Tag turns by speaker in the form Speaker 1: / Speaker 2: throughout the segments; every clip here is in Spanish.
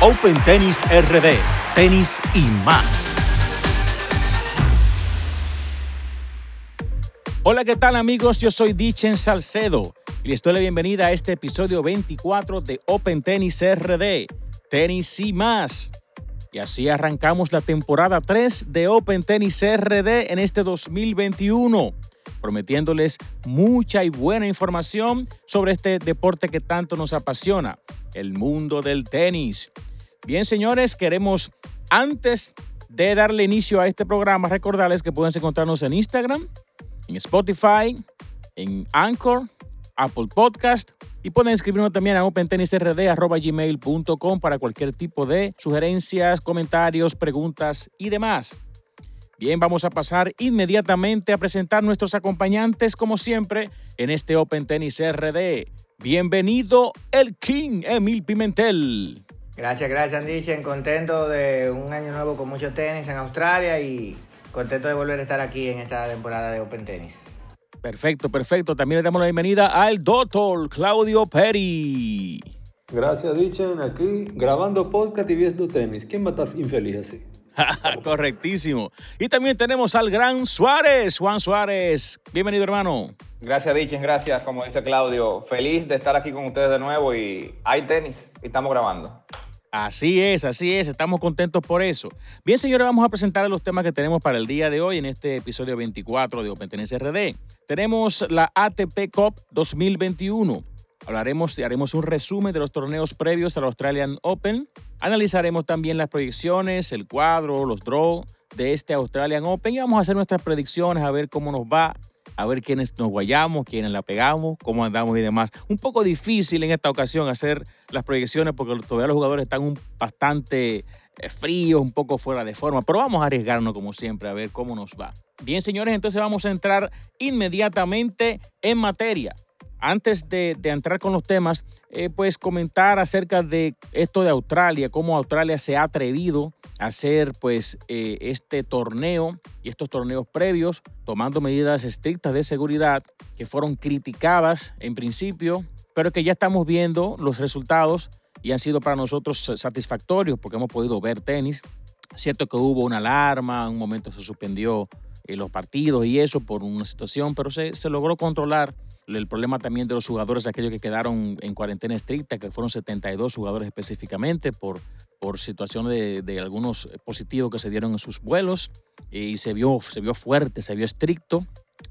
Speaker 1: Open Tennis RD, tenis y más. Hola, ¿qué tal amigos? Yo soy Dichen Salcedo y les doy la bienvenida a este episodio 24 de Open Tennis RD, tenis y más. Y así arrancamos la temporada 3 de Open Tennis RD en este 2021 prometiéndoles mucha y buena información sobre este deporte que tanto nos apasiona, el mundo del tenis. Bien, señores, queremos antes de darle inicio a este programa recordarles que pueden encontrarnos en Instagram, en Spotify, en Anchor, Apple Podcast y pueden escribirnos también a opentennisrd.gmail.com para cualquier tipo de sugerencias, comentarios, preguntas y demás. Bien, vamos a pasar inmediatamente a presentar nuestros acompañantes, como siempre, en este Open Tennis RD. Bienvenido, el King Emil Pimentel.
Speaker 2: Gracias, gracias, Andichen. Contento de un año nuevo con mucho tenis en Australia y contento de volver a estar aquí en esta temporada de Open Tennis.
Speaker 1: Perfecto, perfecto. También le damos la bienvenida al doctor Claudio Peri.
Speaker 3: Gracias, Dichen. Aquí grabando podcast y viendo tenis. ¿Quién va a estar infeliz así?
Speaker 1: Correctísimo. Y también tenemos al gran Suárez, Juan Suárez. Bienvenido, hermano.
Speaker 4: Gracias, Dichen, gracias. Como dice Claudio, feliz de estar aquí con ustedes de nuevo y hay tenis y estamos grabando.
Speaker 1: Así es, así es, estamos contentos por eso. Bien, señores, vamos a presentar los temas que tenemos para el día de hoy en este episodio 24 de Open Tennis RD. Tenemos la ATP Cup 2021 Hablaremos y haremos un resumen de los torneos previos al Australian Open. Analizaremos también las proyecciones, el cuadro, los draws de este Australian Open y vamos a hacer nuestras predicciones a ver cómo nos va, a ver quiénes nos guayamos, quiénes la pegamos, cómo andamos y demás. Un poco difícil en esta ocasión hacer las proyecciones porque todavía los jugadores están un, bastante eh, fríos, un poco fuera de forma, pero vamos a arriesgarnos como siempre a ver cómo nos va. Bien, señores, entonces vamos a entrar inmediatamente en materia antes de, entrar con los temas, eh, pues comentar acerca de esto de Australia, cómo Australia se ha atrevido a hacer pues eh, este torneo y estos torneos previos, tomando medidas estrictas de seguridad que fueron criticadas en principio, pero que ya estamos viendo los resultados y han sido para nosotros satisfactorios porque hemos podido ver tenis. Cierto que hubo una alarma, un momento se suspendió eh, los partidos y eso por una situación, pero se, se logró controlar el problema también de los jugadores, aquellos que quedaron en cuarentena estricta, que fueron 72 jugadores específicamente por, por situaciones de, algunos positivos que se dieron en sus vuelos y se vio, se vio fuerte, se vio estricto,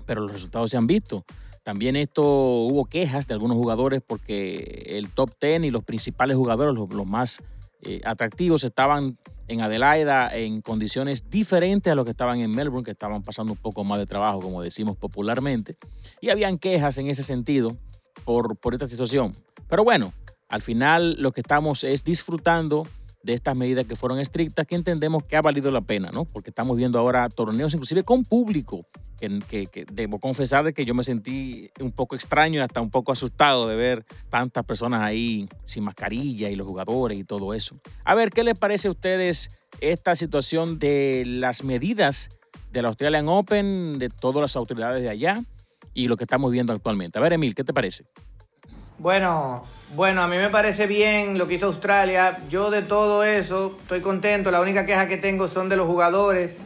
Speaker 1: pero los resultados se han visto. También esto hubo quejas de algunos jugadores porque el top 10 y los principales jugadores, los, más eh, atractivos, estaban en Adelaida en condiciones diferentes a lo que estaban en Melbourne, que estaban pasando un poco más de trabajo, como decimos popularmente, y habían quejas en ese sentido por, por esta situación. Pero bueno, al final lo que estamos es disfrutando de estas medidas que fueron estrictas, que entendemos que ha valido la pena, ¿no? Porque estamos viendo ahora torneos inclusive con público, que, debo confesar de que yo me sentí un poco extraño hasta un poco asustado de ver tantas personas ahí sin mascarilla y los jugadores y todo eso. A ver, ¿qué les parece a ustedes esta situación de las medidas de la Australian Open, de todas las autoridades de allá y lo que estamos viendo actualmente? A ver, Emil, ¿qué te parece?
Speaker 2: Bueno, bueno, a mí me parece bien lo que hizo Australia. Yo de todo eso estoy contento. La única queja que tengo son de los jugadores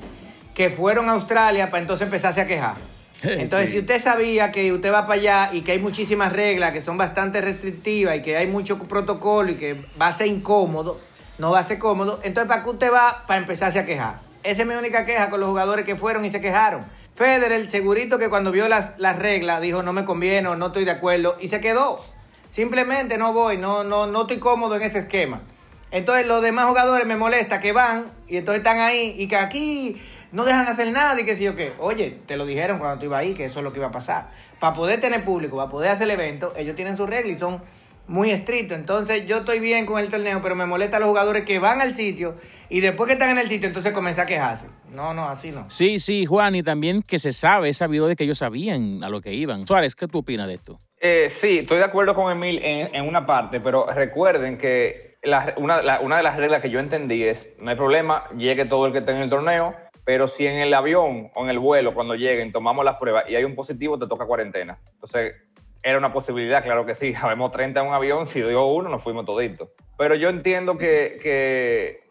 Speaker 2: que fueron a Australia para entonces empezarse a quejar. Entonces, si usted sabía que usted va para allá y que hay muchísimas reglas que son bastante restrictivas y que hay mucho protocolo y que va a ser incómodo, no va a ser cómodo, entonces ¿para qué usted va para empezarse a quejar? Esa es mi única queja con los jugadores que fueron y se quejaron. Federer, segurito que cuando vio las, las reglas, dijo no me conviene o no estoy de acuerdo y se quedó. Simplemente no voy, no, no, no estoy cómodo en ese esquema. Entonces los demás jugadores me molesta que van y entonces están ahí y que aquí no dejan hacer nada y que si yo qué. Oye, te lo dijeron cuando tú ibas ahí que eso es lo que iba a pasar. Para poder tener público, para poder hacer el evento, ellos tienen sus reglas y son muy estrictos. Entonces yo estoy bien con el torneo, pero me molesta a los jugadores que van al sitio y después que están en el sitio, entonces comienza a quejarse. No, no, así no.
Speaker 1: Sí, sí, Juan, y también que se sabe, es sabido de que ellos sabían a lo que iban. Suárez, ¿qué tú opinas de esto?
Speaker 4: Eh, sí, estoy de acuerdo con Emil en, una parte, pero recuerden que una, una, de las reglas que yo entendí es, no hay problema, llegue todo el que esté en el torneo, pero si en el avión o en el vuelo, cuando lleguen, tomamos las pruebas y hay un positivo, te toca cuarentena. Entonces, era una posibilidad, claro que sí. Habemos 30 en un avión, si dio uno, nos fuimos toditos. Pero yo entiendo que, que,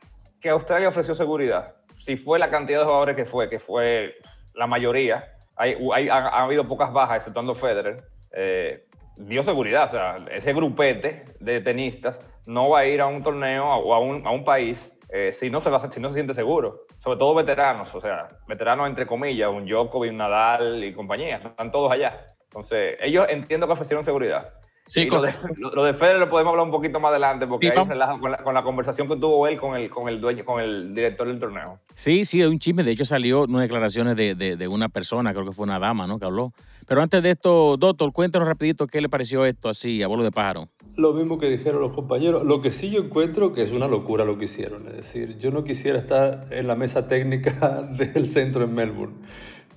Speaker 4: que Australia ofreció seguridad. Si fue la cantidad de jugadores que fue, que fue la mayoría, hay, hay, ha, habido pocas bajas, exceptuando Federer, eh, dio seguridad. O sea, ese grupete de tenistas no va a ir a un torneo o a un, a un país eh, si, no se va, si no se siente seguro. Sobre todo veteranos, o sea, veteranos entre comillas, un Djokovic, un Nadal y compañía, están todos allá. Entonces, ellos entiendo que ofrecieron seguridad. Sí, lo, de, lo, de, Federer lo podemos hablar un poquito más adelante porque ahí relaja con la, con la, conversación que tuvo él con el, con el dueño, con el director del torneo.
Speaker 1: Sí, sí, un chisme. De hecho, salió unas declaraciones de, de, de, una persona, creo que fue una dama, ¿no? Que habló. Pero antes de esto, doctor, cuéntanos rapidito qué le pareció esto así, a vuelo de pájaro.
Speaker 3: Lo mismo que dijeron los compañeros. Lo que sí yo encuentro que es una locura lo que hicieron. Es decir, yo no quisiera estar en la mesa técnica del centro en Melbourne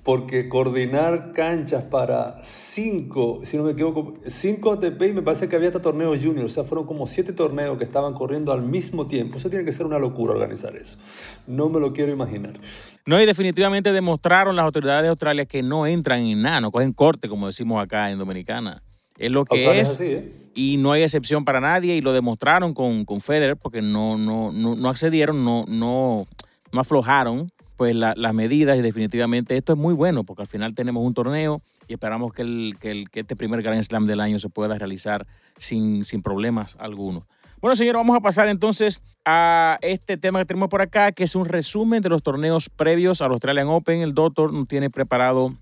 Speaker 3: porque coordinar canchas para cinco, si no me equivoco, cinco ATP y me parece que había hasta torneos juniors, o sea, fueron como siete torneos que estaban corriendo al mismo tiempo. Eso tiene que ser una locura organizar eso. No me lo quiero imaginar.
Speaker 1: No, y definitivamente demostraron las autoridades de Australia que no entran en nada, no cogen corte, como decimos acá en Dominicana. Es lo que es. ¿eh? Y no hay excepción para nadie, y lo demostraron con, con Federer, porque no, no, no, no accedieron, no, no, no aflojaron pues las medidas y definitivamente esto es muy bueno porque al final tenemos un torneo y esperamos que, el, que, este primer Grand Slam del año se pueda realizar sin, sin problemas algunos. Bueno, señor, vamos a pasar entonces a este tema que tenemos por acá, que es un resumen de los torneos previos al Australian Open. El doctor nos tiene preparado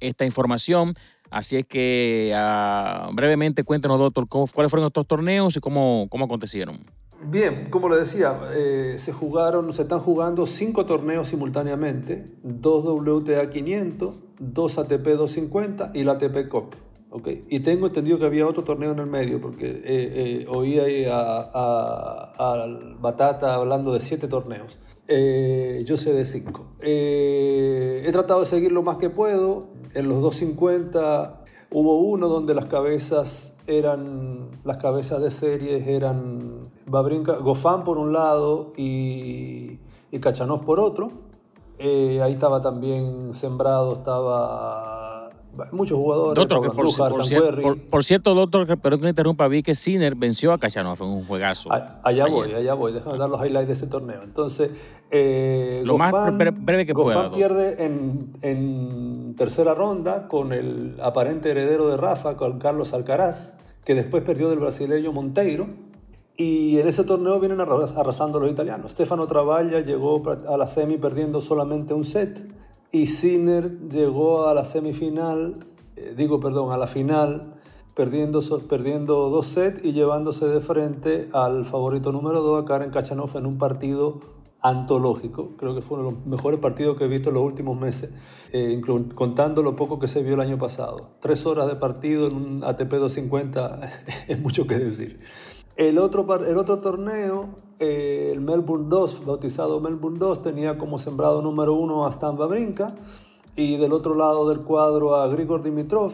Speaker 1: esta información. Así es que ah, brevemente cuéntenos, doctor, cuáles fueron estos torneos y cómo, cómo acontecieron.
Speaker 3: Bien, como le decía, eh, se jugaron, se están jugando cinco torneos simultáneamente, dos WTA 500, dos ATP 250 y la ATP Cup. Okay. Y tengo entendido que había otro torneo en el medio, porque eh, eh, a, Batata hablando de siete torneos. yo sé de cinco. he tratado de seguir lo más que puedo. En los 250 hubo uno donde las cabezas eran, las cabezas de series eran Babrinka, Gofán por un lado y, y Kachanov por otro. Eh, ahí estaba también sembrado, estaba muchos jugadores.
Speaker 1: Doctor, que por, cierto, doctor, que, perdón que me interrumpa, vi que Sinner venció a Kachanov en un juegazo.
Speaker 3: allá voy, allá voy, déjame dar los highlights de ese torneo. Entonces, eh,
Speaker 1: lo más breve que
Speaker 3: Gofán pierde en, en, tercera ronda con el aparente heredero de Rafa, con Carlos Alcaraz, que después perdió del brasileño Monteiro y en ese torneo vienen arrasando los italianos. Stefano Travaglia llegó a la semi perdiendo solamente un set y Sinner llegó a la semifinal, eh, digo perdón, a la final perdiendo, perdiendo dos sets y llevándose de frente al favorito número 2, a Karen Kachanov, en un partido antológico. Creo que fue uno de los mejores partidos que he visto en los últimos meses, eh, contando lo poco que se vio el año pasado. Tres horas de partido en un ATP 250 es mucho que decir. El otro, el otro torneo, eh, el Melbourne 2, bautizado Melbourne 2, tenía como sembrado número uno a Stan Wawrinka y del otro lado del cuadro a Grigor Dimitrov.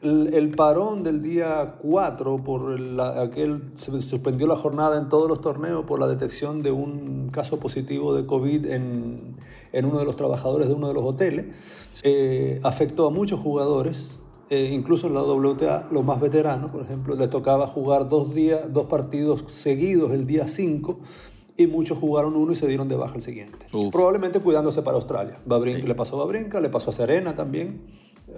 Speaker 3: El, parón del día 4, por aquel, se suspendió la jornada en todos los torneos por la detección de un caso positivo de COVID en, en uno de los trabajadores de uno de los hoteles. Eh, afectó a muchos jugadores, eh, incluso en la WTA, los más veteranos, por ejemplo, le tocaba jugar dos, días, dos partidos seguidos el día 5 y muchos jugaron uno y se dieron de baja el siguiente. Probablemente cuidándose para Australia. Le pasó a Babrinka, le pasó a Serena también.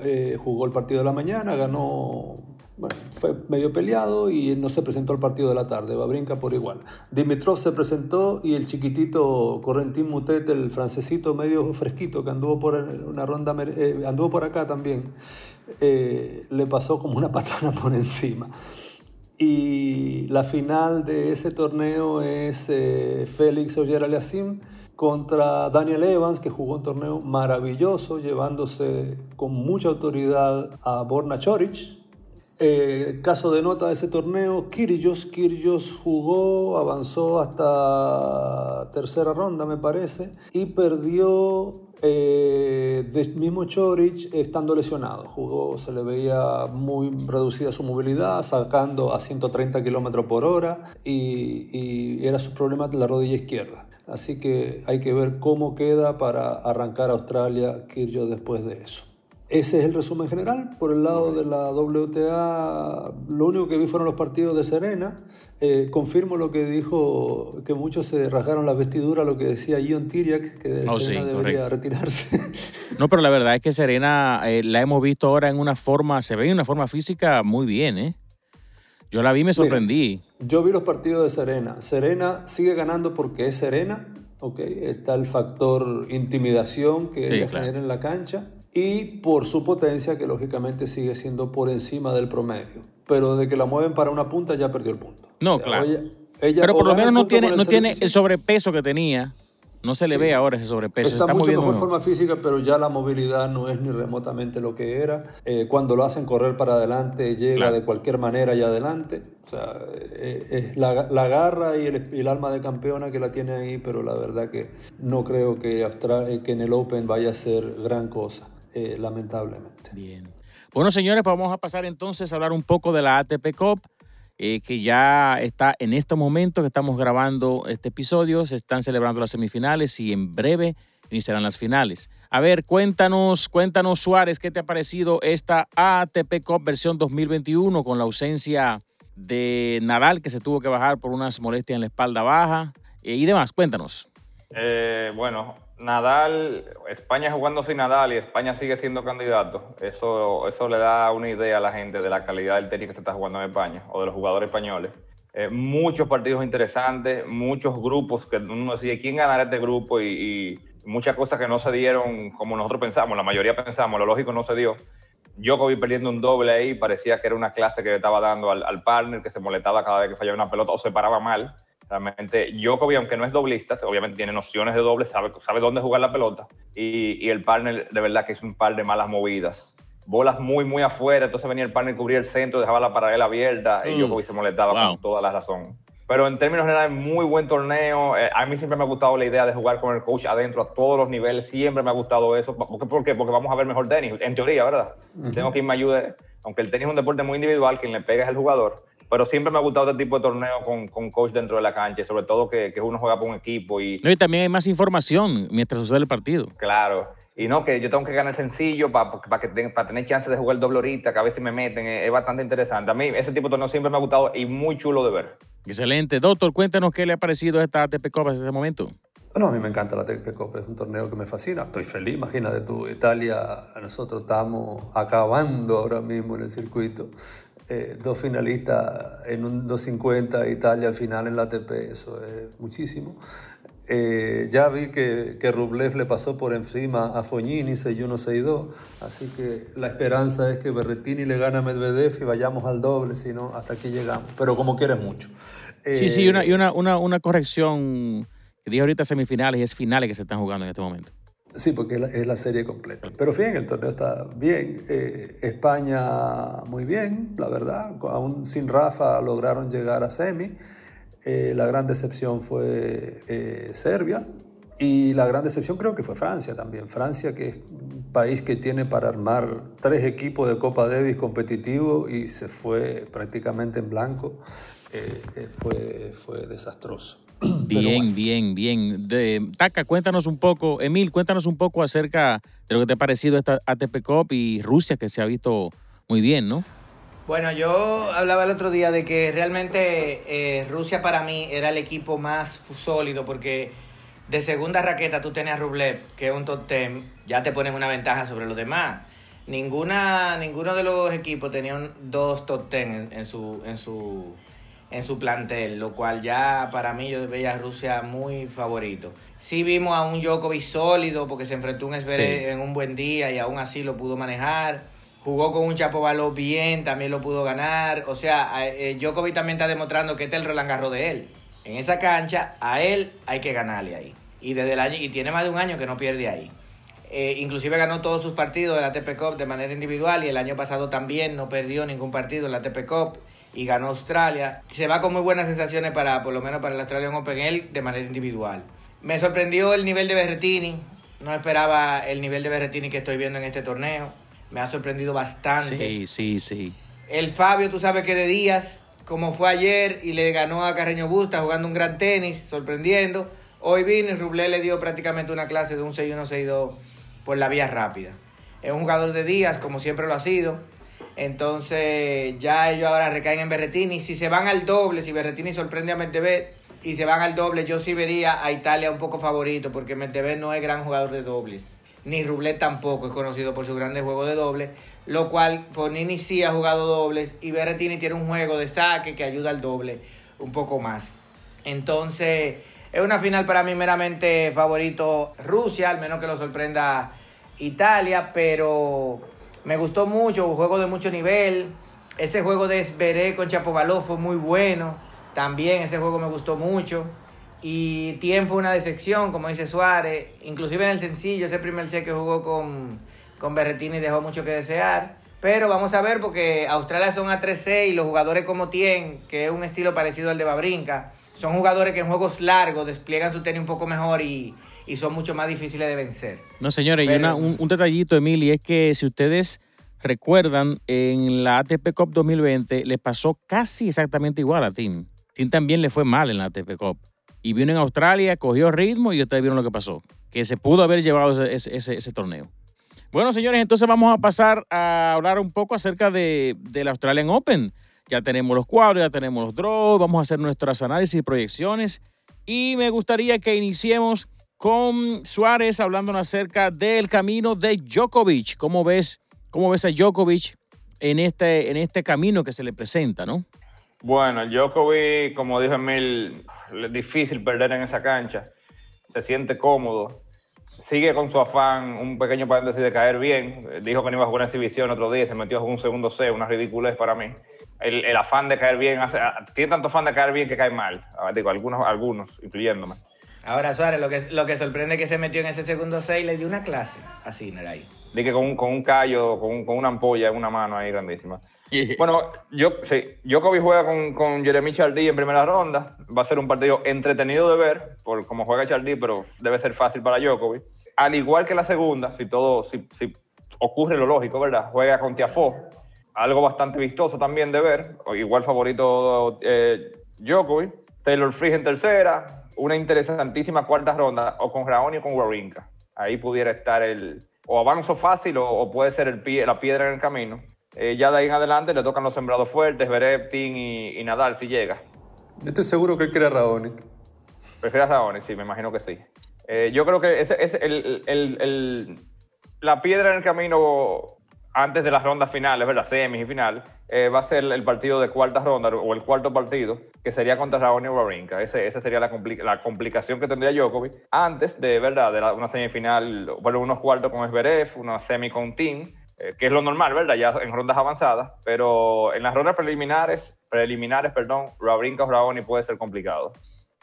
Speaker 3: Eh, jugó el partido de la mañana, ganó bueno, fue medio peleado y no se presentó al partido de la tarde, va brinca por igual. Dimitrov se presentó y el chiquitito Correntín Mutet, el francesito medio fresquito que anduvo por una ronda, eh, anduvo por acá también, eh, le pasó como una patana por encima. Y la final de ese torneo es Félix Oyer Aliasim contra Daniel Evans, que jugó un torneo maravilloso, llevándose con mucha autoridad a Borna Choric, eh, caso de nota de ese torneo, Kyrgios. Kyrgios jugó, avanzó hasta tercera ronda, me parece, y perdió eh, mismo Chorich estando lesionado. Jugó, se le veía muy reducida su movilidad, sacando a 130 km por hora, y, era su problema la rodilla izquierda. Así que hay que ver cómo queda para arrancar a Australia Kyrgios después de eso. Ese es el resumen general. Por el lado de la WTA, lo único que vi fueron los partidos de Serena. Eh, confirmo lo que dijo, que muchos se rasgaron la vestidura, lo que decía Ion Tiriak, que
Speaker 1: Oh,
Speaker 3: Serena
Speaker 1: sí,
Speaker 3: debería
Speaker 1: correcto.
Speaker 3: retirarse.
Speaker 1: No, pero la verdad es que Serena eh, la hemos visto ahora en una forma, se ve en una forma física muy bien, ¿eh? Yo la vi y me sorprendí.
Speaker 3: Yo vi los partidos de Serena. Serena sigue ganando porque es Serena. ok, Está el factor intimidación que
Speaker 1: Sí,
Speaker 3: ella
Speaker 1: claro.
Speaker 3: genera en la cancha. Y por su potencia, que lógicamente sigue siendo por encima del promedio. Pero de que la mueven para una punta, ya perdió el punto.
Speaker 1: No, claro.
Speaker 3: ella- ella
Speaker 1: Pero por lo menos no tiene, no
Speaker 3: el
Speaker 1: tiene el sobrepeso que tenía. No se le ve ahora ese sobrepeso.
Speaker 3: Está,
Speaker 1: está
Speaker 3: mucho mejor
Speaker 1: mejor.
Speaker 3: forma física, pero ya la movilidad no es ni remotamente lo que era. Eh, cuando lo hacen correr para adelante, llega
Speaker 1: Claro.
Speaker 3: de cualquier manera allá adelante. O sea, eh, es la, la garra y el, y el alma de campeona que la tiene ahí, pero la verdad que no creo que, eh, que en el Open vaya a ser gran cosa, eh, lamentablemente.
Speaker 1: Bien. Bueno, señores, pues vamos a pasar entonces a hablar un poco de la ATP Cup, eh, que ya está en este momento que estamos grabando este episodio. Se están celebrando las semifinales y en breve iniciarán las finales. A ver, cuéntanos, cuéntanos, Suárez, ¿qué te ha parecido esta ATP Cup versión 2021 con la ausencia de Nadal, que se tuvo que bajar por unas molestias en la espalda baja eh, y demás? Cuéntanos.
Speaker 4: Eh, bueno, Nadal, España jugando sin Nadal y España sigue siendo candidato. Eso, eso le da una idea a la gente de la calidad del tenis que se está jugando en España o de los jugadores españoles. Eh, muchos partidos interesantes, muchos grupos que uno decide quién ganará este grupo y, muchas cosas que no se dieron como nosotros pensamos, la mayoría pensamos, lo lógico no se dio. Djokovic perdiendo un doble ahí, parecía que era una clase que le estaba dando al, al partner, que se molestaba cada vez que fallaba una pelota o se paraba mal. Realmente, Djokovic, aunque no es doblista, obviamente tiene nociones de doble, sabe, sabe dónde jugar la pelota. Y, y el partner, de verdad, que es un par de malas movidas. Bolas muy, muy afuera, entonces venía el partner, cubría el centro, dejaba la paralela abierta y
Speaker 1: Mm.
Speaker 4: Djokovic se molestaba
Speaker 1: Wow.
Speaker 4: con toda la razón. Pero en términos generales, muy buen torneo. Eh, a mí siempre me ha gustado la idea de jugar con el coach adentro a todos los niveles. Siempre me ha gustado eso. ¿Por qué? ¿Por qué? Porque vamos a ver mejor tenis, en teoría, ¿verdad? Tengo quien me ayude. Aunque el tenis es un deporte muy individual, quien le pega es el jugador. Pero siempre me ha gustado este tipo de torneo con, con coach dentro de la cancha. Sobre todo que, que uno juega por un equipo y,
Speaker 1: No, y también hay más información mientras sucede el partido.
Speaker 4: Claro. Y no, que yo tengo que ganar sencillo para que ten- para tener chance de jugar doble ahorita, que a veces me meten. Es, es bastante interesante. A mí ese tipo de torneo siempre me ha gustado y muy chulo de ver.
Speaker 1: Excelente. Doctor, cuéntanos qué le ha parecido esta ATP Cup hasta este momento.
Speaker 3: Bueno, a mí me encanta la TP Cup, es un torneo que me fascina. Estoy feliz, imagínate tú, Italia, nosotros estamos acabando ahora mismo en el circuito. Eh, dos finalistas en un 250, Italia al final en la ATP, eso es muchísimo. Eh, ya vi que, que Rublev le pasó por encima a Fognini 6-1-6-2, así que la esperanza es que Berrettini le gane a Medvedev y vayamos al doble, si no, hasta aquí llegamos. Pero como quieres mucho.
Speaker 1: Sí,
Speaker 3: Eh,
Speaker 1: sí, y una, y una, una, una corrección que dije ahorita semifinales y es finales que se están jugando en este momento.
Speaker 3: Sí, porque es la, es la serie completa. Pero bien, el torneo está bien. Eh, España muy bien, la verdad. Aún sin Rafa lograron llegar a semi. Eh, la gran decepción fue eh, Serbia. Y la gran decepción creo que fue Francia también. Francia, que es un país que tiene para armar tres equipos de Copa Davis competitivos y se fue prácticamente en blanco. Eh, eh, fue, fue desastroso.
Speaker 1: Bien,
Speaker 3: bueno.
Speaker 1: bien, bien. De, Taca, cuéntanos un poco, Emil, cuéntanos un poco acerca de lo que te ha parecido esta ATP Cup y Rusia, que se ha visto muy bien, ¿no?
Speaker 2: Bueno, yo hablaba el otro día de que realmente eh, Rusia para mí era el equipo más sólido porque de segunda raqueta tú tenías a Rublev, que es un top 10, ya te pones una ventaja sobre los demás. Ninguna, ninguno de los equipos tenía un- dos top 10 en, en su, en, su, en su plantel, lo cual ya para mí yo veía a Rusia muy favorito. Sí vimos a un Djokovic sólido porque se enfrentó a un
Speaker 1: Sí.
Speaker 2: en un buen día y aún así lo pudo manejar. Jugó con un Chapovalov bien, también lo pudo ganar. O sea, eh, Djokovic también está demostrando que este es el Roland Garros de él. En esa cancha, a él hay que ganarle ahí. Y desde el año, y tiene más de un año que no pierde ahí. Eh, inclusive ganó todos sus partidos de la ATP Cup de manera individual y el año pasado también no perdió ningún partido en la ATP Cup y ganó Australia. Se va con muy buenas sensaciones para, por lo menos para el Australian Open, él de manera individual. Me sorprendió el nivel de Berrettini. No esperaba el nivel de Berrettini que estoy viendo en este torneo. Me ha sorprendido bastante.
Speaker 1: Sí, sí, sí.
Speaker 2: El Fabio, tú sabes que de días, como fue ayer y le ganó a Carreño Busta jugando un gran tenis, sorprendiendo. Hoy vino y Rublé le dio prácticamente una clase de un 6-1, 6-2 por la vía rápida. es un jugador de días, como siempre lo ha sido. Entonces ya ellos ahora recaen en Berretini. Si se van al doble, si Berretini sorprende a Medvedev y se van al doble, yo sí vería a Italia un poco favorito porque Medvedev no es gran jugador de dobles. Ni Rublet tampoco es conocido por su grande juego de doble. Lo cual Fornini sí ha jugado dobles y Berretini tiene un juego de saque que ayuda al doble un poco más. Entonces es una final para mí meramente favorito Rusia, al menos que lo sorprenda Italia, pero me gustó mucho, un juego de mucho nivel. Ese juego de Esberé con Chapovalov fue muy bueno. También ese juego me gustó mucho. Y Tien fue una decepción, como dice Suárez. Inclusive en el sencillo, ese primer set que jugó con, con Berretini dejó mucho que desear. Pero vamos a ver porque Australia son a 3-6 y los jugadores como Tien, que es un estilo parecido al de Babrinka, son jugadores que en juegos largos despliegan su tenis un poco mejor y, y son mucho más difíciles de vencer.
Speaker 1: No, señores, y un, un, detallito, Emily, es que si ustedes recuerdan, en la ATP Cup 2020 le pasó casi exactamente igual a Tim. Tim también le fue mal en la ATP Cup. Y vino en Australia, cogió ritmo y ustedes vieron lo que pasó. Que se pudo haber llevado ese, ese, ese torneo. Bueno, señores, entonces vamos a pasar a hablar un poco acerca de, del Australian Open. Ya tenemos los cuadros, ya tenemos los draws, vamos a hacer nuestras análisis y proyecciones. Y me gustaría que iniciemos con Suárez hablando acerca del camino de Djokovic. ¿Cómo ves, cómo ves a Djokovic en este, en este camino que se le presenta, no?
Speaker 4: Bueno, Djokovic, como dijo Emil, es difícil perder en esa cancha. Se siente cómodo. Sigue con su afán, un pequeño paréntesis de caer bien. Dijo que no iba a jugar en exhibición otro día, se metió con un segundo C, una ridiculez para mí. El, afán de caer bien, hace, tiene tanto afán de caer bien que cae mal. Digo, algunos, algunos, incluyéndome.
Speaker 2: Ahora, Suárez, lo que, lo que sorprende es que se metió en ese segundo 6 le dio una clase así, no era ahí.
Speaker 4: Dije con un, con un callo, con, con, una ampolla en una mano ahí grandísima. bueno, yo, sí, Djokovic juega con, con Jeremy Chardy en primera ronda. Va a ser un partido entretenido de ver, por cómo juega Chardy, pero debe ser fácil para Djokovic. Al igual que la segunda, si todo, si, si ocurre lo lógico, ¿verdad? Juega con Tiafoe, algo bastante vistoso también de ver. Igual favorito eh, Djokovic. Taylor Fritz en tercera, una interesantísima cuarta ronda o con Raoni o con Wawrinka. Ahí pudiera estar el o avanzo fácil o, o puede ser el pie, la piedra en el camino. Eh, ya de ahí en adelante le tocan los sembrados fuertes, Verep, y, y, Nadal si llega.
Speaker 3: Yo estoy seguro que él quiere a Raonic.
Speaker 4: Prefiere a Raonic, sí, me imagino que sí. Eh, yo creo que ese es el, el, el, la piedra en el camino antes de las rondas finales, ¿verdad? Semis y final, eh, va a ser el partido de cuarta ronda o el cuarto partido, que sería contra Raoni Wawrinka. Ese, esa sería la, complica la, complicación que tendría Djokovic antes de, ¿verdad? De la, una semifinal, bueno, unos cuartos con Zverev, una semi con Team, eh, que es lo normal, ¿verdad? Ya en rondas avanzadas, pero en las rondas preliminares, preliminares, perdón, Wawrinka o Raoni puede ser complicado.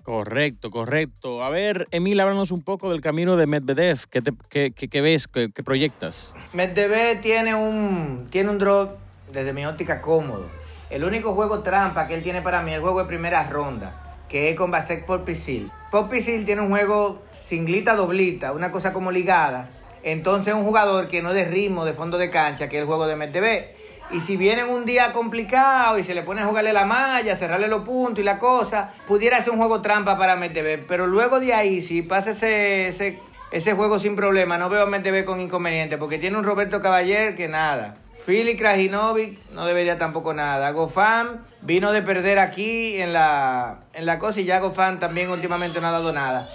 Speaker 1: Correcto, correcto. A ver, Emil, háblanos un poco del camino de Medvedev. ¿Qué, te, qué, ves? ¿Qué, ¿Qué, proyectas?
Speaker 2: Medvedev tiene un, tiene un draw, desde mi óptica, cómodo. El único juego trampa que él tiene para mí es el juego de primera ronda, que es con Vasek Pospisil. Pospisil tiene un juego singlita, doblita, una cosa como ligada. Entonces, un jugador que no es de ritmo, de fondo de cancha, que es el juego de Medvedev. Y si viene un día complicado y se le pone a jugarle la malla, cerrarle los puntos y la cosa, pudiera ser un juego trampa para MTV. Pero luego de ahí, si pasa ese, ese, juego sin problema, no veo a MTV con inconveniente, porque tiene un Roberto Caballer que nada. Philly Krajinovic no debería tampoco nada. Gofan vino de perder aquí en la, en la cosa y ya Gofan también últimamente no ha dado nada.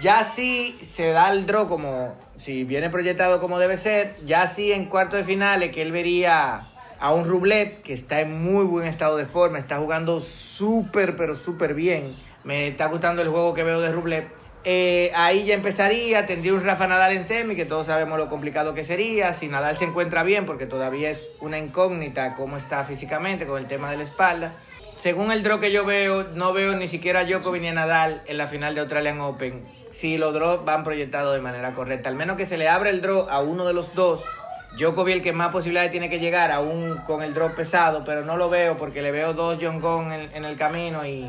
Speaker 2: Ya sí se da el draw como si viene proyectado como debe ser, ya sí en cuarto de finales que él vería a un Rublev que está en muy buen estado de forma, está jugando súper, pero súper bien. Me está gustando el juego que veo de Rublev. Eh, ahí ya empezaría, tendría un Rafa Nadal en semi, que todos sabemos lo complicado que sería. Si Nadal se encuentra bien, porque todavía es una incógnita cómo está físicamente con el tema de la espalda. Según el draw que yo veo, no veo ni siquiera a Djokovic ni a Nadal en la final de Australian Open. Si los draws van proyectados de manera correcta, al menos que se le abra el draw a uno de los dos Djokovic el que más posibilidades tiene que llegar, aún con el drop pesado, pero no lo veo porque le veo dos John Gong en, en, el camino y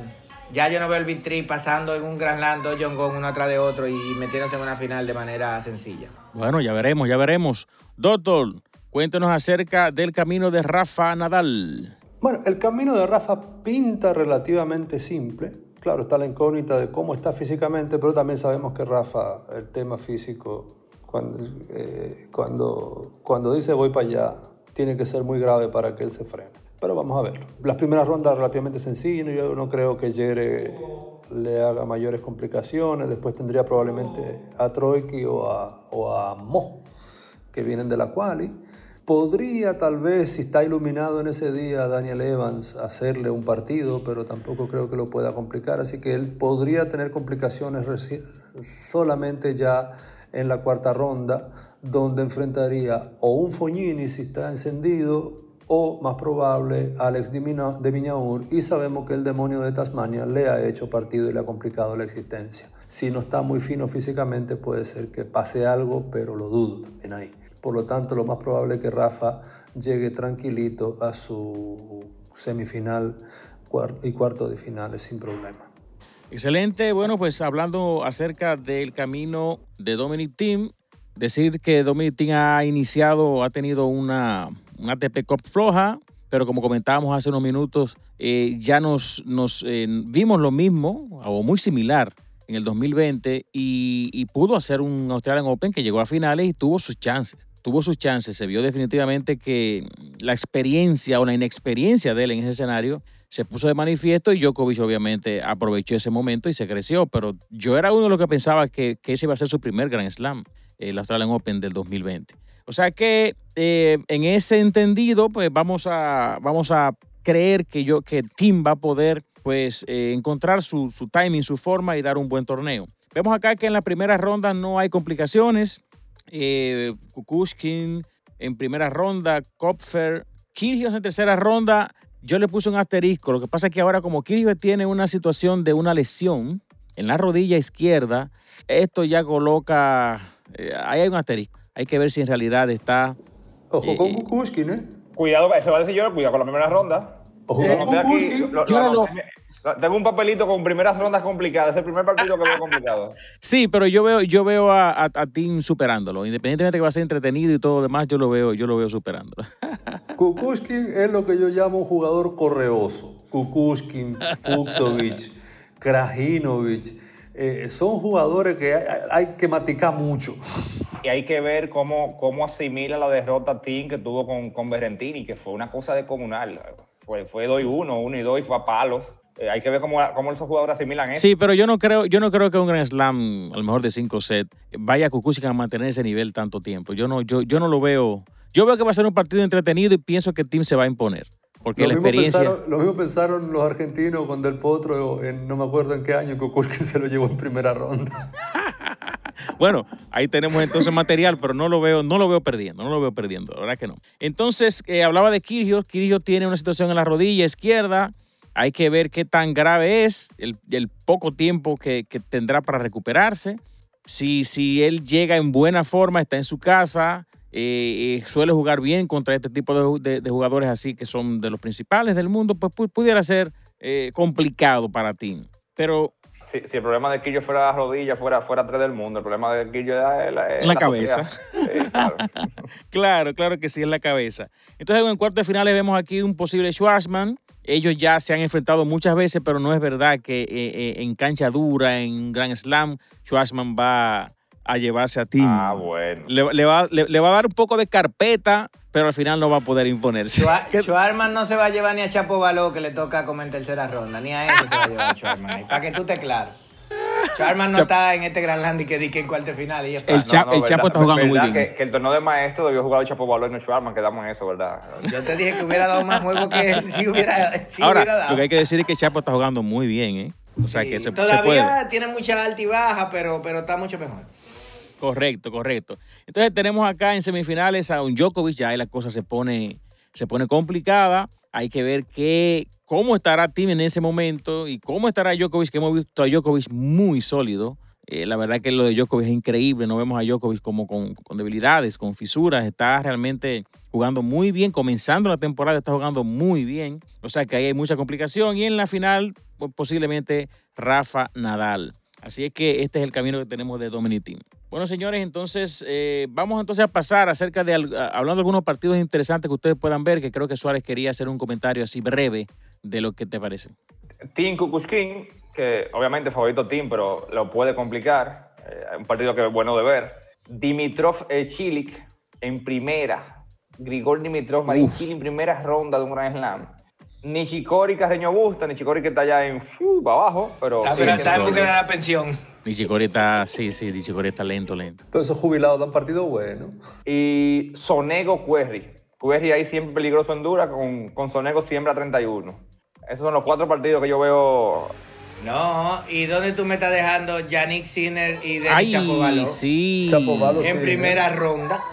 Speaker 2: ya yo no veo el Big pasando en un Grand Slam dos John Gong uno atrás de otro y metiéndose en una final de manera sencilla.
Speaker 1: Bueno, ya veremos, ya veremos. Doctor, cuéntenos acerca del camino de Rafa Nadal.
Speaker 3: Bueno, el camino de Rafa pinta relativamente simple. Claro, está la incógnita de cómo está físicamente, pero también sabemos que Rafa, el tema físico Cuando, eh, cuando, cuando dice voy para allá, tiene que ser muy grave para que él se frene. Pero vamos a ver. Las primeras rondas relativamente sencillas, yo no creo que Jere le haga mayores complicaciones. Después tendría probablemente a Troiki o a, o a Mo, que vienen de la quali. Podría tal vez, si está iluminado en ese día, Daniel Evans hacerle un partido, pero tampoco creo que lo pueda complicar. Así que él podría tener complicaciones solamente ya en la cuarta ronda, donde enfrentaría o un Fognini si está encendido, o más probable Alex de Miñaur, y sabemos que el demonio de Tasmania le ha hecho partido y le ha complicado la existencia. Si no está muy fino físicamente, puede ser que pase algo, pero lo dudo también ahí. Por lo tanto, lo más probable es que Rafa llegue tranquilito a su semifinal y cuarto de finales sin problema.
Speaker 1: Excelente. Bueno, pues hablando acerca del camino de Dominic Team, decir que Dominic Team ha iniciado, ha tenido una, una ATP Cup floja, pero como comentábamos hace unos minutos, eh, ya nos, nos eh, vimos lo mismo o muy similar en el 2020 y, y, pudo hacer un Australian Open que llegó a finales y tuvo sus chances tuvo sus chances, se vio definitivamente que la experiencia o la inexperiencia de él en ese escenario se puso de manifiesto y Djokovic obviamente aprovechó ese momento y se creció, pero yo era uno de los que pensaba que, ese iba a ser su primer Grand Slam, el Australian Open del 2020. O sea que eh, en ese entendido, pues vamos a, vamos a creer que, yo, que Tim va a poder pues eh, encontrar su, su timing, su forma y dar un buen torneo. Vemos acá que en la primera ronda no hay complicaciones eh, Kukushkin en primera ronda, Kopfer, Kyrgios en tercera ronda. Yo le puse un asterisco. Lo que pasa es que ahora como Kyrgios tiene una situación de una lesión en la rodilla izquierda, esto ya coloca, eh, ahí hay un asterisco. Hay que ver si en realidad está...
Speaker 3: Ojo con eh, Kukushkin, ¿eh?
Speaker 4: Cuidado, eso va a decir yo, cuidado con la primera ronda.
Speaker 3: Ojo con Kukushkin.
Speaker 4: Tengo un papelito con primeras rondas complicadas. Es el primer partido que veo complicado.
Speaker 1: Sí, pero yo veo, yo veo a, a, Tim superándolo. Independientemente de que va a ser entretenido y todo lo demás, yo lo veo, yo lo veo superándolo.
Speaker 3: Kukushkin es lo que yo llamo un jugador correoso. Kukushkin, Fuxovic, Krajinovic. Eh, son jugadores que hay, que maticar mucho.
Speaker 4: Y hay que ver cómo, cómo asimila la derrota Tim que tuvo con, con Berrentini, que fue una cosa de comunal. Fue, fue 2 y 1, 1 y 2 y fue a palos. Eh, hay que ver cómo, cómo esos jugadores asimilan eso.
Speaker 1: Sí, pero yo no creo, yo no creo que un Grand Slam, a lo mejor de 5 sets, vaya a a mantener ese nivel tanto tiempo. Yo no, yo, yo no lo veo. Yo veo que va a ser un partido entretenido y pienso que el team se va a imponer. Porque la experiencia.
Speaker 3: lo mismo pensaron los argentinos con Del Potro, en, no me acuerdo en qué año, Kukushkin se lo llevó en primera ronda.
Speaker 1: bueno, ahí tenemos entonces material, pero no lo veo, no lo veo perdiendo, no lo veo perdiendo, la verdad que no. Entonces, eh, hablaba de Kyrgios. Kyrgios tiene una situación en la rodilla izquierda. Hay que ver qué tan grave es, el, poco tiempo que, tendrá para recuperarse. Si, si él llega en buena forma, está en su casa, eh, eh, suele jugar bien contra este tipo de, jugadores así que son de los principales del mundo, pues pudiera ser eh, complicado para ti. Pero
Speaker 4: si, si, el problema de Quillo fuera la rodilla, fuera, fuera tres del mundo, el problema de Quillo es
Speaker 1: la, la, cabeza. claro. claro. claro, que sí, es la cabeza. Entonces, en cuarto de finales vemos aquí un posible Schwarzman, ellos ya se han enfrentado muchas veces, pero no es verdad que eh, eh, en cancha dura, en Grand Slam, Schwarzman va a llevarse a Tim.
Speaker 4: Ah, bueno.
Speaker 1: Le, va, le, va, a dar un poco de carpeta, pero al final no va a poder imponerse.
Speaker 2: Schwarzman no se va a llevar ni a Chapo Baló, que le toca como en tercera ronda, ni a ese se va a llevar Schwarzman. Para que tú te claro. Charman no está en este Gran Land y que dique en cuarto final. Y
Speaker 1: el, el Chapo está jugando muy bien.
Speaker 4: Que, que, el torneo de maestro debió jugar el Chapo Balón y no Charman, quedamos en eso, ¿verdad?
Speaker 2: Yo te dije que hubiera dado más juego que él si hubiera, si
Speaker 1: Ahora,
Speaker 2: hubiera dado.
Speaker 1: Lo que hay que decir es que Chapo está jugando muy bien, ¿eh?
Speaker 2: O sea, que se, todavía tiene mucha alta y baja, pero, pero está mucho mejor.
Speaker 1: Correcto, correcto. Entonces tenemos acá en semifinales a un Djokovic, ya ahí la cosa se pone, se pone complicada. Hay que ver qué, cómo estará Tim en ese momento y cómo estará Djokovic, que hemos visto a Djokovic muy sólido. Eh, la verdad que lo de Djokovic es increíble, no vemos a Djokovic como con, debilidades, con fisuras, está realmente jugando muy bien, comenzando la temporada está jugando muy bien, o sea que ahí hay mucha complicación y en la final pues, posiblemente Rafa Nadal. Así es que este es el camino que tenemos de Dominic. Bueno, señores, entonces eh, vamos entonces a pasar acerca de, hablando de algunos partidos interesantes que ustedes puedan ver, que creo que Suárez quería hacer un comentario así breve de lo que te parece.
Speaker 4: Team Kukushkin que obviamente favorito team, pero lo puede complicar. Eh, un partido que es bueno de ver. Dimitrov Chilik en primera. Grigor Dimitrov, Marin Cilic en primera ronda de un Grand Slam. Nishikori Carreño Busta, Nishikori que está allá en uh, abajo, pero...
Speaker 2: Ah, pero está en busca de la pensión.
Speaker 1: Nishikori está, sí, sí, Nishikori está lento, lento.
Speaker 3: Todos esos jubilados dan partido bueno.
Speaker 4: Y Sonego Querry. Querry ahí siempre peligroso en dura, con, con Sonego siempre a 31. Esos son los cuatro partidos que yo veo
Speaker 2: no, ¿y dónde tú me estás dejando Yannick Sinner y Denis
Speaker 1: Ay,
Speaker 2: Chapovalo?
Speaker 1: sí.
Speaker 3: Chapovalo,
Speaker 2: En
Speaker 3: sí,
Speaker 2: primera ronda.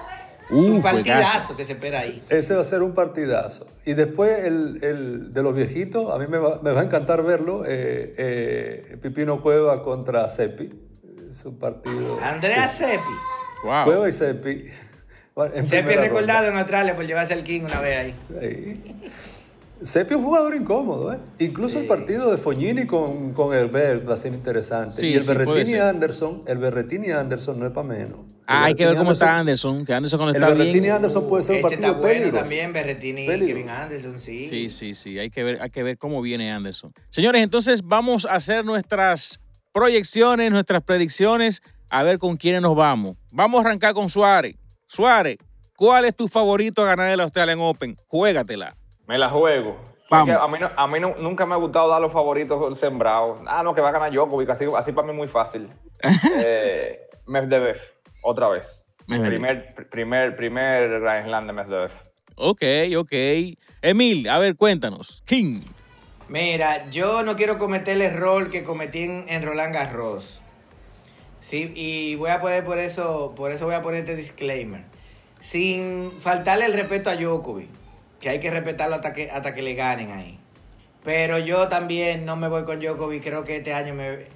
Speaker 1: Uh,
Speaker 2: es un
Speaker 1: juegazo.
Speaker 2: partidazo que se espera ahí.
Speaker 3: Ese va a ser un partidazo. Y después el, el de los viejitos, a mí me va, me va a encantar verlo, eh, eh, Pipino Cueva contra Seppi. Es un partido...
Speaker 2: Andrea Seppi.
Speaker 1: Wow.
Speaker 3: Cueva y. En
Speaker 2: Seppi
Speaker 3: primera
Speaker 2: recordado
Speaker 3: ronda.
Speaker 2: en Australia por llevarse al King una vez ahí.
Speaker 3: Ahí. Seppi es un jugador incómodo, ¿eh? Incluso el partido de Fognini con, con Herbert va a ser interesante.
Speaker 1: Sí,
Speaker 3: y el
Speaker 1: sí,
Speaker 3: Berretini
Speaker 1: ser.
Speaker 3: Anderson, el Berretini Anderson no es para menos. El
Speaker 1: Ah, hay que ver cómo está
Speaker 3: Anderson-
Speaker 1: Anderson, que Anderson cuando
Speaker 3: El
Speaker 1: está
Speaker 3: Berretini
Speaker 1: bien.
Speaker 3: Anderson puede ser un
Speaker 2: Ese
Speaker 3: partido
Speaker 2: está bueno
Speaker 3: peligroso.
Speaker 2: también, Berretini y. Kevin Anderson, sí.
Speaker 1: Sí, sí, sí, hay que ver, hay que ver cómo viene Anderson. Señores, entonces vamos a hacer nuestras proyecciones, nuestras predicciones, a ver con quiénes nos vamos. Vamos a arrancar con Suárez. Suárez, ¿cuál es tu favorito a ganar el Australian Open? Juégatela.
Speaker 4: Me la juego.
Speaker 1: Vamos.
Speaker 4: A mí, no- a mí no- nunca me ha gustado dar los favoritos sembrados. Ah, no, que va a ganar Djokovic, así, así para mí es muy fácil. eh, Medvedev, otra vez.
Speaker 1: Medvedev.
Speaker 4: Primer, pr- primer, primer Grand Slam de Medvedev.
Speaker 1: Ok, ok. Emil, a ver, cuéntanos. King.
Speaker 2: Mira, yo no quiero cometer el error que cometí en, en Roland Garros. Sí, y voy a poner por eso, por eso voy a poner este disclaimer. Sin faltarle el respeto a Djokovic, que hay que respetarlo hasta que, hasta que le ganen ahí. Pero yo también no me voy con Djokovic, creo que este año me,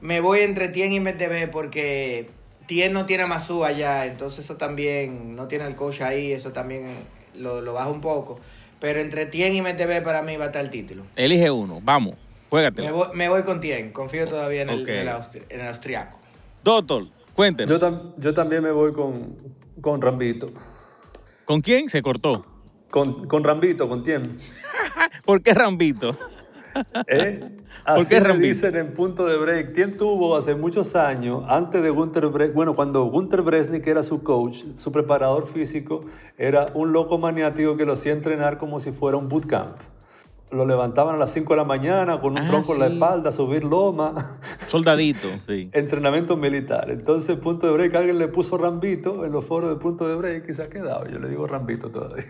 Speaker 2: me voy entre Tien y Medvedev porque Tien no tiene a Mazú allá, entonces eso también, no tiene el coach ahí, eso también lo, lo baja un poco. Pero entre Tien y Medvedev para mí va a estar el título.
Speaker 1: Elige uno. Vamos,
Speaker 2: Me
Speaker 1: juégatela.
Speaker 2: voy, me voy con Tien, confío todavía en el,
Speaker 1: Ok.
Speaker 2: en el austri- en el austriaco.
Speaker 1: Doctor, cuéntenos.
Speaker 3: Yo, tam- yo también me voy con, con Rambito.
Speaker 1: ¿Con quién se cortó?
Speaker 3: Con, con Rambito, con Tiem.
Speaker 1: ¿Por qué Rambito?
Speaker 3: ¿Eh?
Speaker 1: ¿Por qué Rambito?
Speaker 3: dicen en punto de break. Tiem tuvo hace muchos años, antes de Gunter Bre bueno, cuando Gunter Bresnik era su coach, su preparador físico, era un loco maniático que lo hacía entrenar como si fuera un bootcamp. Lo levantaban a las 5 de la mañana con un
Speaker 1: Ah,
Speaker 3: tronco en la espalda, subir loma.
Speaker 1: Soldadito, sí.
Speaker 3: Entrenamiento militar. Entonces, en punto de break, alguien le puso Rambito en los foros de punto de break y se ha quedado. Yo le digo Rambito todavía.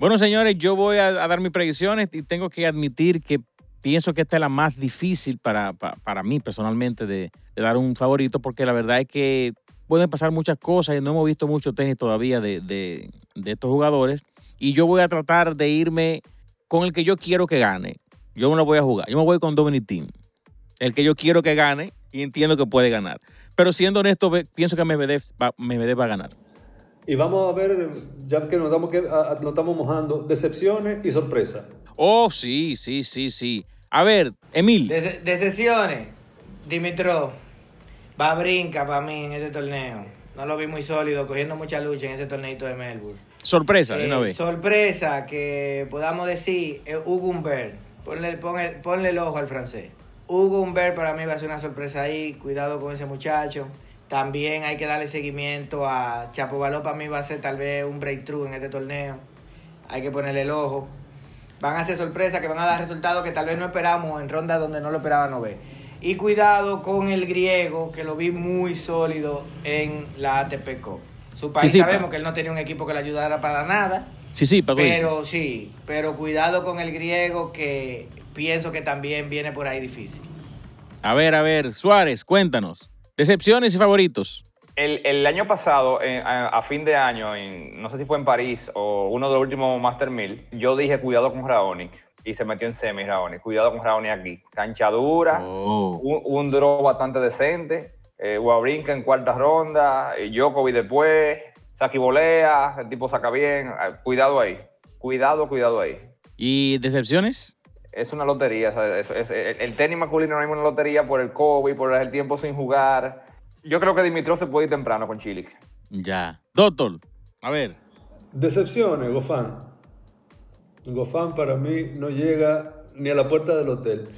Speaker 1: Bueno, señores, yo voy a, dar mis predicciones y tengo que admitir que pienso que esta es la más difícil para, pa- para mí personalmente de, dar un favorito porque la verdad es que pueden pasar muchas cosas y no hemos visto mucho tenis todavía de, de- estos jugadores y yo voy a tratar de irme con el que yo quiero que gane. Yo no lo voy a jugar. Yo me voy con Dominic Thiem. El que yo quiero que gane y entiendo que puede ganar. Pero siendo honesto, pienso que Medvedev va, Medvedev va a ganar.
Speaker 3: Y vamos a ver, ya que nos estamos, que, a- a- nos estamos mojando, decepciones y sorpresa.
Speaker 1: Oh, sí, sí, sí, sí. A ver, Emil.
Speaker 2: De, de sesiones, Dimitrov va a brincar para mí en este torneo. No lo vi muy sólido, cogiendo mucha lucha en ese torneito de Melbourne.
Speaker 1: Sorpresa, de una
Speaker 2: Eh,
Speaker 1: vez.
Speaker 2: Sorpresa que podamos decir, eh, Hugo Humbert. Ponle, ponle, ponle el ojo al francés. Hugo Humbert para mí va a ser una sorpresa ahí. Cuidado con ese muchacho. También hay que darle seguimiento a Chapo Baló. Para mí va a ser tal vez un breakthrough en este torneo. Hay que ponerle el ojo. Van a ser sorpresas que van a dar resultados que tal vez no esperamos en rondas donde no lo esperábamos ver. Y cuidado con el griego, que lo vi muy sólido en la ATP Cup. Su país
Speaker 1: sí,
Speaker 2: sabemos
Speaker 1: pa-
Speaker 2: que él no tenía un equipo que le ayudara para nada.
Speaker 1: Sí, sí, Paco dice.
Speaker 2: Pero sí, pero cuidado con el griego que pienso que también viene por ahí difícil.
Speaker 1: A ver, a ver, Suárez, cuéntanos. Decepciones y favoritos.
Speaker 4: El, el año pasado, a, a fin de año, en- no sé si fue en París o uno de los últimos Master 1000, yo dije cuidado con Raonic y se metió en semi Raonic. Cuidado con Raonic aquí. Cancha dura,
Speaker 1: Oh.
Speaker 4: un, un draw bastante decente, eh, Wawrinka en cuarta ronda, eh, Djokovic después, Saki volea, el tipo saca bien. eh, Cuidado ahí. Cuidado, cuidado ahí.
Speaker 1: ¿Y decepciones?
Speaker 4: Es una lotería. es- es- el, el tenis masculino mismo es una lotería por el COVID, por el tiempo sin jugar. Yo creo que Dimitrov se puede ir temprano con Chilik.
Speaker 1: Ya. Doctor, a ver.
Speaker 3: Decepciones, Gofán. Gofán para mí no llega ni a la puerta del hotel.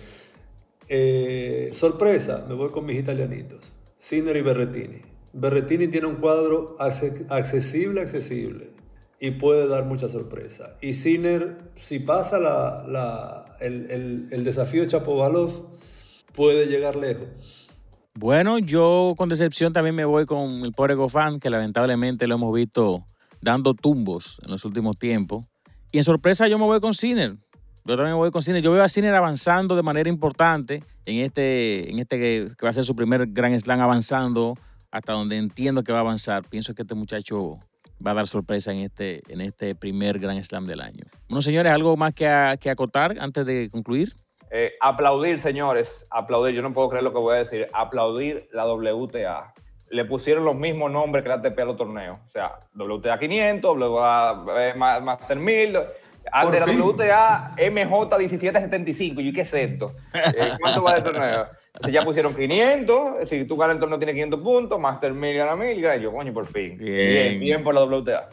Speaker 3: Eh, sorpresa, me voy con mis italianitos. Sinner y Berretini. Berretini tiene un cuadro accesible, accesible y puede dar mucha sorpresa. Y Sinner, si pasa la, el, el, desafío Chapovalov, puede llegar lejos.
Speaker 1: Bueno, yo con decepción también me voy con el pobre Gofán, que lamentablemente lo hemos visto dando tumbos en los últimos tiempos. Y en sorpresa yo me voy con Sinner. Yo también me voy con Sinner. Yo veo a Sinner avanzando de manera importante en este, en este que, va a ser su primer Grand Slam avanzando hasta donde entiendo que va a avanzar. Pienso que este muchacho va a dar sorpresa en este, en este primer Grand Slam del año. Bueno, señores, ¿algo más que, que acotar antes de concluir?
Speaker 4: Eh, aplaudir, señores, aplaudir, yo no puedo creer lo que voy a decir, aplaudir la WTA. Le pusieron los mismos nombres que la ATP a los torneos. O sea, WTA 500, WTA eh, Master 1000, antes de la WTA MJ 1775. ¿Y qué es esto? Eh, ¿Cuánto va de torneo? Ya pusieron 500, si tú ganas el torneo tiene 500 puntos, Master 1000 gana 1000, y yo, coño, por fin. Bien, bien, por la WTA.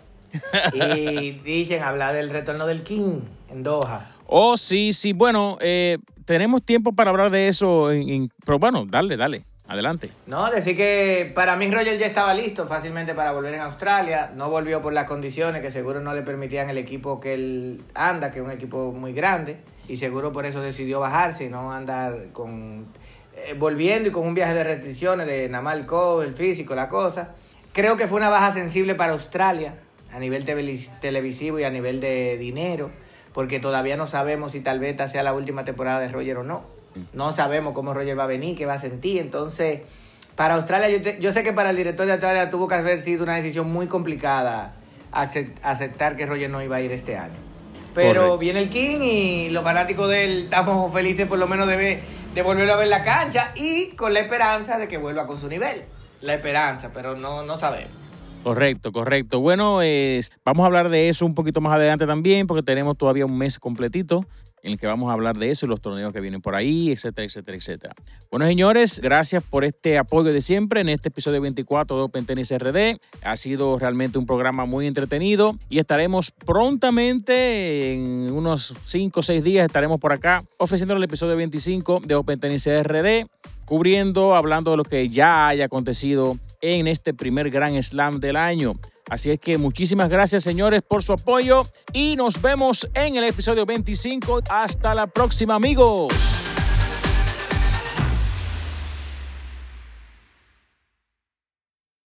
Speaker 2: Y dicen, hablar del retorno del King en Doha.
Speaker 1: Oh, sí, sí. Bueno, eh, tenemos tiempo para hablar de eso, pero bueno, dale, dale. Adelante.
Speaker 2: No, decir que para mí Roger ya estaba listo fácilmente para volver en Australia. No volvió por las condiciones que seguro no le permitían el equipo que él anda, que es un equipo muy grande. Y seguro por eso decidió bajarse y no andar con eh, volviendo y con un viaje de restricciones de Namal Co, el físico, la cosa. Creo que fue una baja sensible para Australia a nivel televisivo y a nivel de dinero, porque todavía no sabemos si tal vez esta sea la última temporada de Roger o no. No sabemos cómo Roger va a venir, qué va a sentir. Entonces, para Australia, yo, yo sé que para el director de Australia tuvo que haber sido una decisión muy complicada aceptar que Roger no iba a ir este año. Pero viene el King y los fanáticos de él estamos felices por lo menos de ver de volverlo a ver la cancha y con la esperanza de que vuelva con su nivel. La esperanza, pero no, no sabemos.
Speaker 1: Correcto, correcto. Bueno, vamos a hablar de eso un poquito más adelante también, porque tenemos todavía un mes completito en el que vamos a hablar de eso y los torneos que vienen por ahí, etcétera, etcétera, etcétera. Bueno, señores, gracias por este apoyo de siempre en este episodio 24 de Open Tennis RD. Ha sido realmente un programa muy entretenido y estaremos prontamente, en unos 5 o 6 días, estaremos por acá ofreciendo el episodio 25 de Open Tennis RD cubriendo, hablando de lo que ya haya acontecido en este primer Gran Slam del año. Así es que muchísimas gracias señores por su apoyo y nos vemos en el episodio 25. Hasta la próxima amigos.